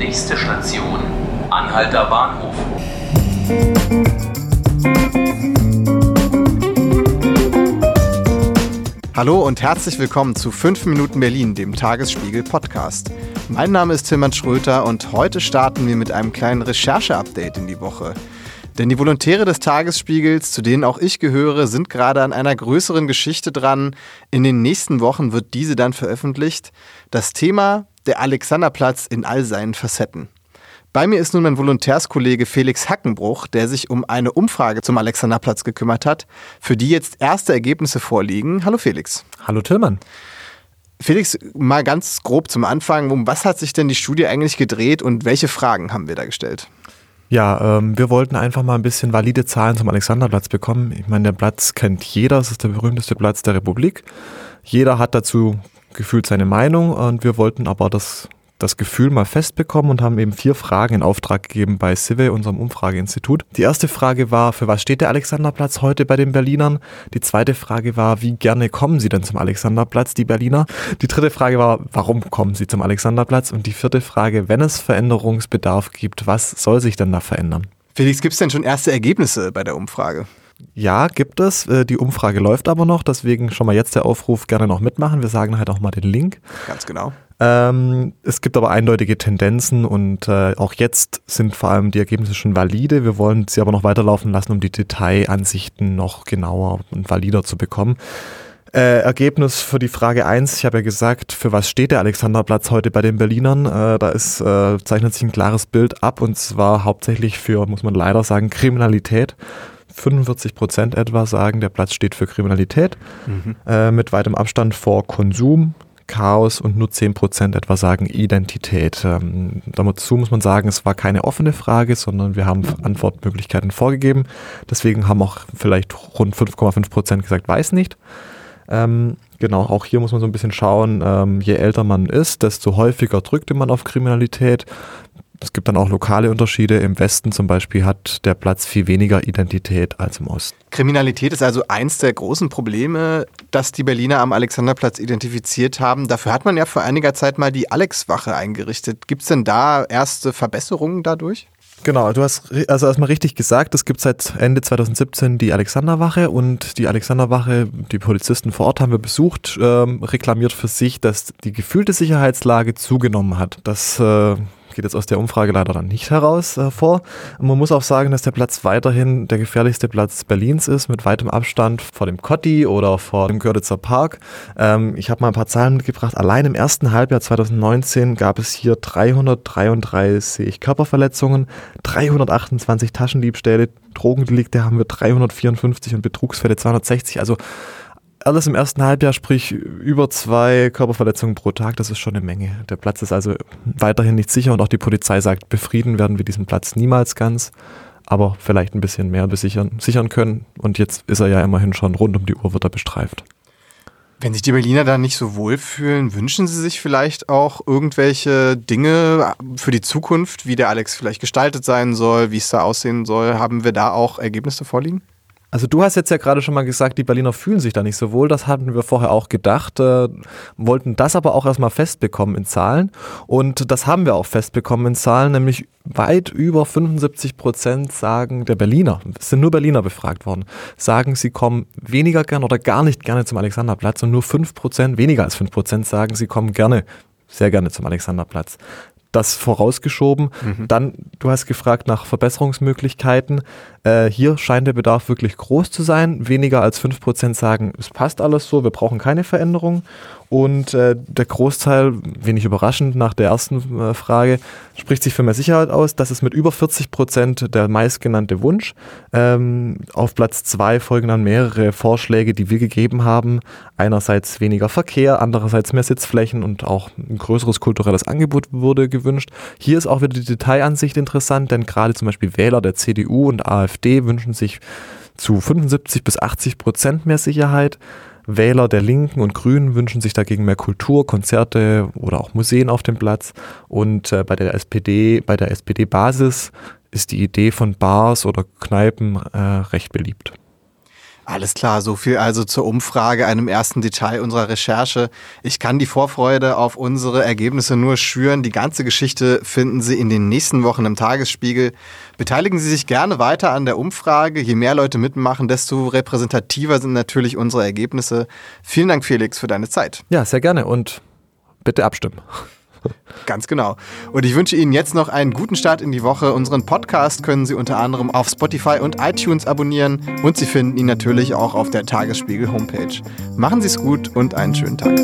Nächste Station, Anhalter Bahnhof. Hallo und herzlich willkommen zu 5 Minuten Berlin, dem Tagesspiegel Podcast. Mein Name ist Tilman Schröter und heute starten wir mit einem kleinen Recherche-Update in die Woche. Denn die Volontäre des Tagesspiegels, zu denen auch ich gehöre, sind gerade an einer größeren Geschichte dran. In den nächsten Wochen wird diese dann veröffentlicht. Das Thema der Alexanderplatz in all seinen Facetten. Bei mir ist nun mein Volontärskollege Felix Hackenbruch, der sich um eine Umfrage zum Alexanderplatz gekümmert hat, für die jetzt erste Ergebnisse vorliegen. Hallo Felix. Hallo Tillmann. Felix, mal ganz grob zum Anfang, um was hat sich denn die Studie eigentlich gedreht und welche Fragen haben wir da gestellt? Ja, ähm, wir wollten einfach mal ein bisschen valide Zahlen zum Alexanderplatz bekommen. Ich meine, der Platz kennt jeder, es ist der berühmteste Platz der Republik. Jeder hat dazu gefühlt seine Meinung und wir wollten aber das das Gefühl mal festbekommen und haben eben vier Fragen in Auftrag gegeben bei Cive, unserem Umfrageinstitut. Die erste Frage war, für was steht der Alexanderplatz heute bei den Berlinern? Die zweite Frage war, wie gerne kommen Sie denn zum Alexanderplatz, die Berliner? Die dritte Frage war, warum kommen Sie zum Alexanderplatz? Und die vierte Frage, wenn es Veränderungsbedarf gibt, was soll sich denn da verändern? Felix, gibt es denn schon erste Ergebnisse bei der Umfrage? Ja, gibt es. Äh, die Umfrage läuft aber noch, deswegen schon mal jetzt der Aufruf, gerne noch mitmachen. Wir sagen halt auch mal den Link. Ganz genau. Ähm, es gibt aber eindeutige Tendenzen und äh, auch jetzt sind vor allem die Ergebnisse schon valide. Wir wollen sie aber noch weiterlaufen lassen, um die Detailansichten noch genauer und valider zu bekommen. Äh, Ergebnis für die Frage 1, ich habe ja gesagt, für was steht der Alexanderplatz heute bei den Berlinern? Äh, da ist, äh, zeichnet sich ein klares Bild ab und zwar hauptsächlich für, muss man leider sagen, Kriminalität. 45 Prozent etwa sagen, der Platz steht für Kriminalität, mhm. äh, mit weitem Abstand vor Konsum, Chaos und nur 10% etwa sagen Identität. Ähm, dazu muss man sagen, es war keine offene Frage, sondern wir haben Antwortmöglichkeiten vorgegeben. Deswegen haben auch vielleicht rund 5,5% gesagt, weiß nicht. Ähm, genau, auch hier muss man so ein bisschen schauen, ähm, je älter man ist, desto häufiger drückte man auf Kriminalität. Es gibt dann auch lokale Unterschiede. Im Westen zum Beispiel hat der Platz viel weniger Identität als im Osten. Kriminalität ist also eins der großen Probleme, das die Berliner am Alexanderplatz identifiziert haben. Dafür hat man ja vor einiger Zeit mal die Alex-Wache eingerichtet. Gibt es denn da erste Verbesserungen dadurch? Genau, du hast also erstmal richtig gesagt, es gibt seit Ende 2017 die Alexanderwache und die Alexanderwache, die Polizisten vor Ort haben wir besucht, ähm, reklamiert für sich, dass die gefühlte Sicherheitslage zugenommen hat. Das äh, geht jetzt aus der Umfrage leider dann nicht heraus. Äh, man muss auch sagen, dass der Platz weiterhin der gefährlichste Platz Berlins ist, mit weitem Abstand vor dem Kotti oder vor dem Görlitzer Park. Ähm, ich habe mal ein paar Zahlen mitgebracht. Allein im ersten Halbjahr 2019 gab es hier 333 Körperverletzungen, 328 Taschendiebstähle, Drogendelikte haben wir 354 und Betrugsfälle 260. Also alles im ersten Halbjahr, sprich über zwei Körperverletzungen pro Tag, das ist schon eine Menge. Der Platz ist also weiterhin nicht sicher und auch die Polizei sagt, befrieden werden wir diesen Platz niemals ganz, aber vielleicht ein bisschen mehr besichern, sichern können. Und jetzt ist er ja immerhin schon rund um die Uhr, wird er bestreift. Wenn sich die Berliner da nicht so wohlfühlen, wünschen sie sich vielleicht auch irgendwelche Dinge für die Zukunft, wie der Alex vielleicht gestaltet sein soll, wie es da aussehen soll? Haben wir da auch Ergebnisse vorliegen? Also du hast jetzt ja gerade schon mal gesagt, die Berliner fühlen sich da nicht so wohl. Das hatten wir vorher auch gedacht, äh, wollten das aber auch erstmal festbekommen in Zahlen. Und das haben wir auch festbekommen in Zahlen, nämlich weit über 75 Prozent sagen der Berliner, es sind nur Berliner befragt worden, sagen, sie kommen weniger gern oder gar nicht gerne zum Alexanderplatz und nur 5 Prozent, weniger als 5 Prozent sagen, sie kommen gerne sehr gerne zum Alexanderplatz das vorausgeschoben. Mhm. Dann, du hast gefragt nach Verbesserungsmöglichkeiten. Äh, hier scheint der Bedarf wirklich groß zu sein. Weniger als 5% sagen, es passt alles so, wir brauchen keine Veränderung. Und äh, der Großteil, wenig überraschend nach der ersten äh, Frage, spricht sich für mehr Sicherheit aus. Das ist mit über 40 Prozent der meistgenannte Wunsch. Ähm, auf Platz zwei folgen dann mehrere Vorschläge, die wir gegeben haben. Einerseits weniger Verkehr, andererseits mehr Sitzflächen und auch ein größeres kulturelles Angebot wurde gewünscht. Hier ist auch wieder die Detailansicht interessant, denn gerade zum Beispiel Wähler der CDU und AfD wünschen sich zu 75 bis 80 Prozent mehr Sicherheit. Wähler der Linken und Grünen wünschen sich dagegen mehr Kultur, Konzerte oder auch Museen auf dem Platz. Und äh, bei der SPD, bei der SPD-Basis ist die Idee von Bars oder Kneipen äh, recht beliebt. Alles klar, so viel also zur Umfrage, einem ersten Detail unserer Recherche. Ich kann die Vorfreude auf unsere Ergebnisse nur schüren. Die ganze Geschichte finden Sie in den nächsten Wochen im Tagesspiegel. Beteiligen Sie sich gerne weiter an der Umfrage. Je mehr Leute mitmachen, desto repräsentativer sind natürlich unsere Ergebnisse. Vielen Dank, Felix, für deine Zeit. Ja, sehr gerne und bitte abstimmen. Ganz genau. Und ich wünsche Ihnen jetzt noch einen guten Start in die Woche. Unseren Podcast können Sie unter anderem auf Spotify und iTunes abonnieren und Sie finden ihn natürlich auch auf der Tagesspiegel Homepage. Machen Sie es gut und einen schönen Tag.